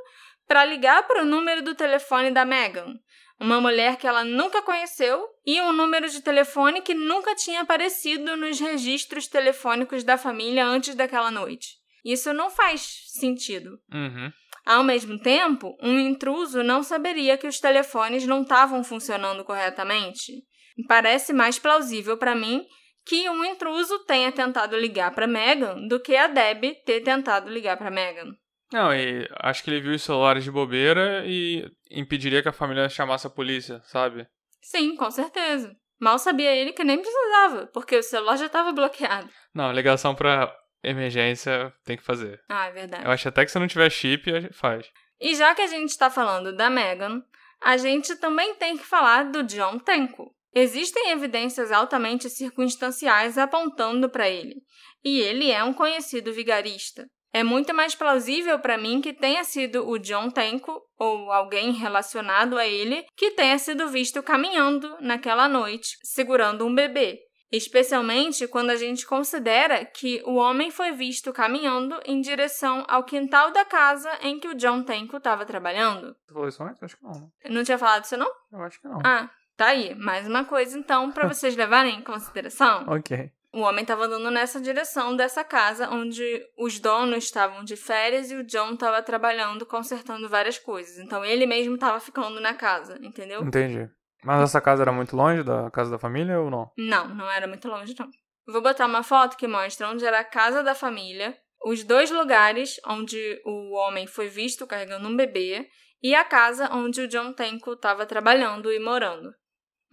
para ligar para o número do telefone da Megan, uma mulher que ela nunca conheceu e um número de telefone que nunca tinha aparecido nos registros telefônicos da família antes daquela noite. Isso não faz sentido. Uhum. Ao mesmo tempo, um intruso não saberia que os telefones não estavam funcionando corretamente. Parece mais plausível para mim que um intruso tenha tentado ligar para Megan do que a Deb ter tentado ligar para Megan. Não, e acho que ele viu os celulares de bobeira e impediria que a família chamasse a polícia, sabe? Sim, com certeza. Mal sabia ele que nem precisava, porque o celular já estava bloqueado. Não, ligação para emergência tem que fazer. Ah, é verdade. Eu acho até que se não tiver chip, faz. E já que a gente está falando da Megan, a gente também tem que falar do John Tenko. Existem evidências altamente circunstanciais apontando para ele, e ele é um conhecido vigarista. É muito mais plausível para mim que tenha sido o John Tenko ou alguém relacionado a ele que tenha sido visto caminhando naquela noite, segurando um bebê, especialmente quando a gente considera que o homem foi visto caminhando em direção ao quintal da casa em que o John Tenko estava trabalhando. Você falou isso antes? Acho que não. Não tinha falado isso não? Eu acho que não. Ah, Tá aí, mais uma coisa então para vocês levarem em consideração. ok. O homem estava andando nessa direção dessa casa onde os donos estavam de férias e o John estava trabalhando, consertando várias coisas. Então ele mesmo estava ficando na casa, entendeu? Entendi. Mas essa casa era muito longe da casa da família ou não? Não, não era muito longe, não. Vou botar uma foto que mostra onde era a casa da família, os dois lugares onde o homem foi visto carregando um bebê e a casa onde o John Tenko estava trabalhando e morando.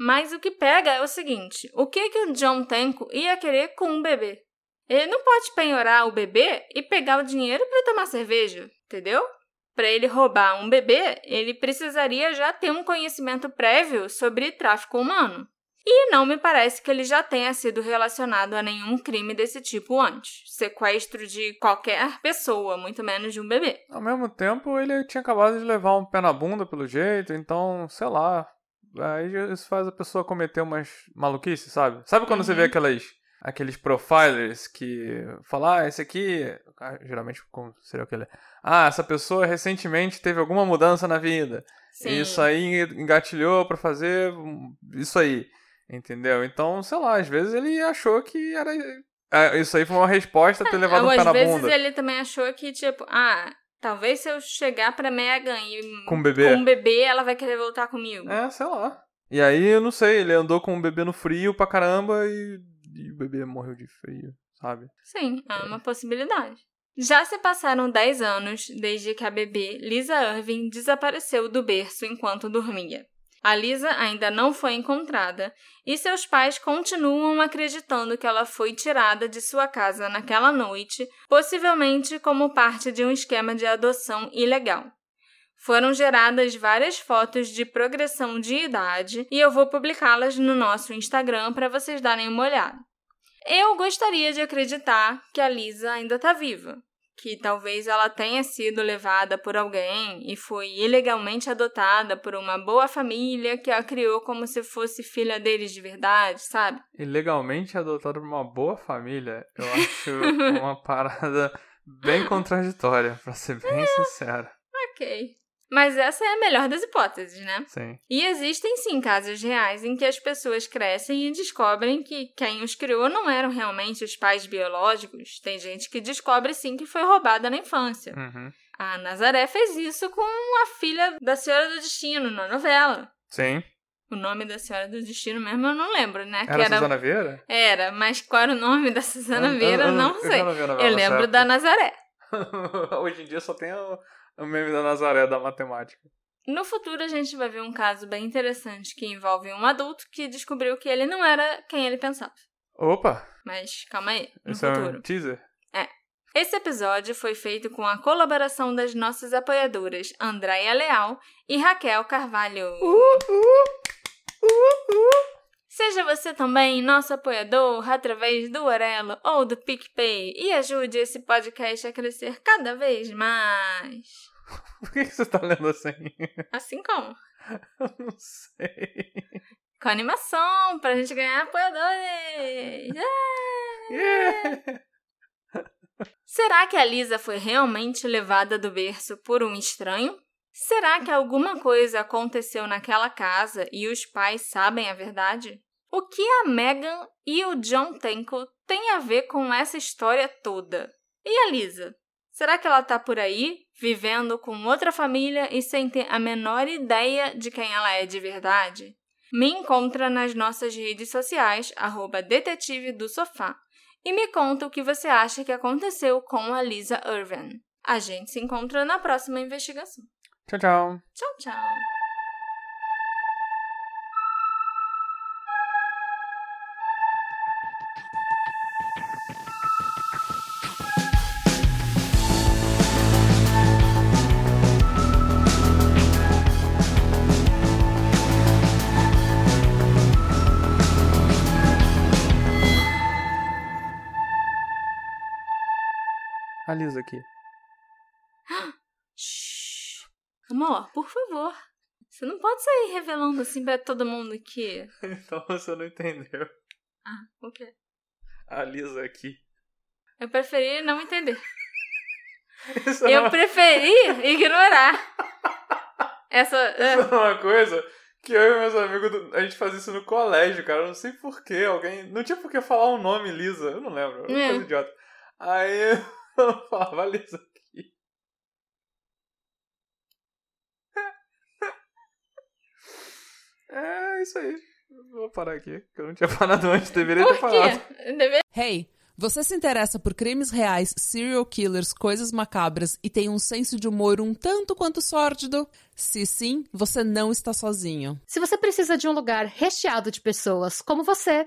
Mas o que pega é o seguinte: o que que o John Tenko ia querer com um bebê? Ele não pode penhorar o bebê e pegar o dinheiro para tomar cerveja, entendeu? Para ele roubar um bebê, ele precisaria já ter um conhecimento prévio sobre tráfico humano. E não me parece que ele já tenha sido relacionado a nenhum crime desse tipo antes. Sequestro de qualquer pessoa, muito menos de um bebê. Ao mesmo tempo, ele tinha acabado de levar um pé na bunda pelo jeito, então, sei lá, Aí isso faz a pessoa cometer umas maluquices, sabe? Sabe quando uhum. você vê uhum. aquelas, aqueles profilers que falam, ah, esse aqui, ah, geralmente como seria aquele, ah, essa pessoa recentemente teve alguma mudança na vida. Sim. Isso aí engatilhou para fazer isso aí. Entendeu? Então, sei lá, às vezes ele achou que era É, isso aí foi uma resposta ter levado Ou, um pé às na vezes bunda. ele também achou que, tipo, ah, talvez se eu chegar pra Megan e Com o bebê. com um bebê, ela vai querer voltar comigo. É, sei lá. E aí, eu não sei, ele andou com o bebê no frio pra caramba e, e o bebê morreu de frio, sabe? Sim, é uma possibilidade. Já se passaram 10 anos desde que a bebê Lisa Irving desapareceu do berço enquanto dormia. A Lisa ainda não foi encontrada e seus pais continuam acreditando que ela foi tirada de sua casa naquela noite, possivelmente como parte de um esquema de adoção ilegal. Foram geradas várias fotos de progressão de idade e eu vou publicá-las no nosso Instagram para vocês darem uma olhada. Eu gostaria de acreditar que a Lisa ainda está viva, que talvez ela tenha sido levada por alguém e foi ilegalmente adotada por uma boa família que a criou como se fosse filha deles de verdade, sabe? Ilegalmente adotado por uma boa família, eu acho uma parada bem contraditória, pra ser bem sincero. Ok. Mas essa é a melhor das hipóteses, né? Sim. E existem sim casos reais em que as pessoas crescem e descobrem que quem os criou não eram realmente os pais biológicos. Tem gente que descobre sim que foi roubada na infância. Uhum. A Nazaré fez isso com a filha da Senhora do Destino na novela. Sim. O nome da Senhora do Destino mesmo eu não lembro, né? Era, Suzana Vieira? Era, mas qual era o nome da Suzana Eu- Vieira, eu- não eu sei. já não vi a novela Eu lembro nessa da Nazaré. Hoje em dia só tem o, o meme da Nazaré da matemática. No futuro, a gente vai ver um caso bem interessante que envolve um adulto que descobriu que ele não era quem ele pensava. Opa! Mas calma aí, no Esse é futuro. um teaser? Esse episódio foi feito com a colaboração das nossas apoiadoras Andréia Leal e Raquel Carvalho. Seja você também nosso apoiador através do Orelo ou do PicPay e ajude esse podcast a crescer cada vez mais. Por que que você tá lendo assim? Assim como? Eu não sei. Com animação, pra gente ganhar apoiadores! É! Yeah. Será que a Lisa foi realmente levada do berço por um estranho? Será que alguma coisa aconteceu naquela casa e os pais sabem a verdade? O que a Megan e o John Tenko têm a ver com essa história toda? E a Lisa? Será que ela tá por aí, vivendo com outra família e sem ter a menor ideia de quem ela é de verdade? Me encontra nas nossas redes sociais, arroba detetive do sofá, e me conta o que você acha que aconteceu com a Lisa Irvin. A gente se encontra na próxima investigação. Tchau, tchau. Tchau, tchau! A Lisa aqui. Amor, por favor. Você não pode sair revelando assim pra todo mundo que. Então você não entendeu. Ah, o quê? A Lisa aqui. Eu preferi não entender. Isso Eu é, uma, preferi ignorar. Essa. isso é uma coisa que eu e meus amigos, a gente fazia isso no colégio, cara. Eu não sei porquê. Alguém. Não tinha por que falar o nome Lisa. Eu não lembro. Era uma É. coisa idiota. Aí eu falava Lisa aqui. É isso aí. Vou parar aqui, que eu não tinha parado antes, deveria ter Por parado. quê? Deve- Hey, você se interessa por crimes reais, serial killers, coisas macabras e tem um senso de humor um tanto quanto sórdido? Se sim, você não está sozinho. Se você precisa de um lugar recheado de pessoas como você,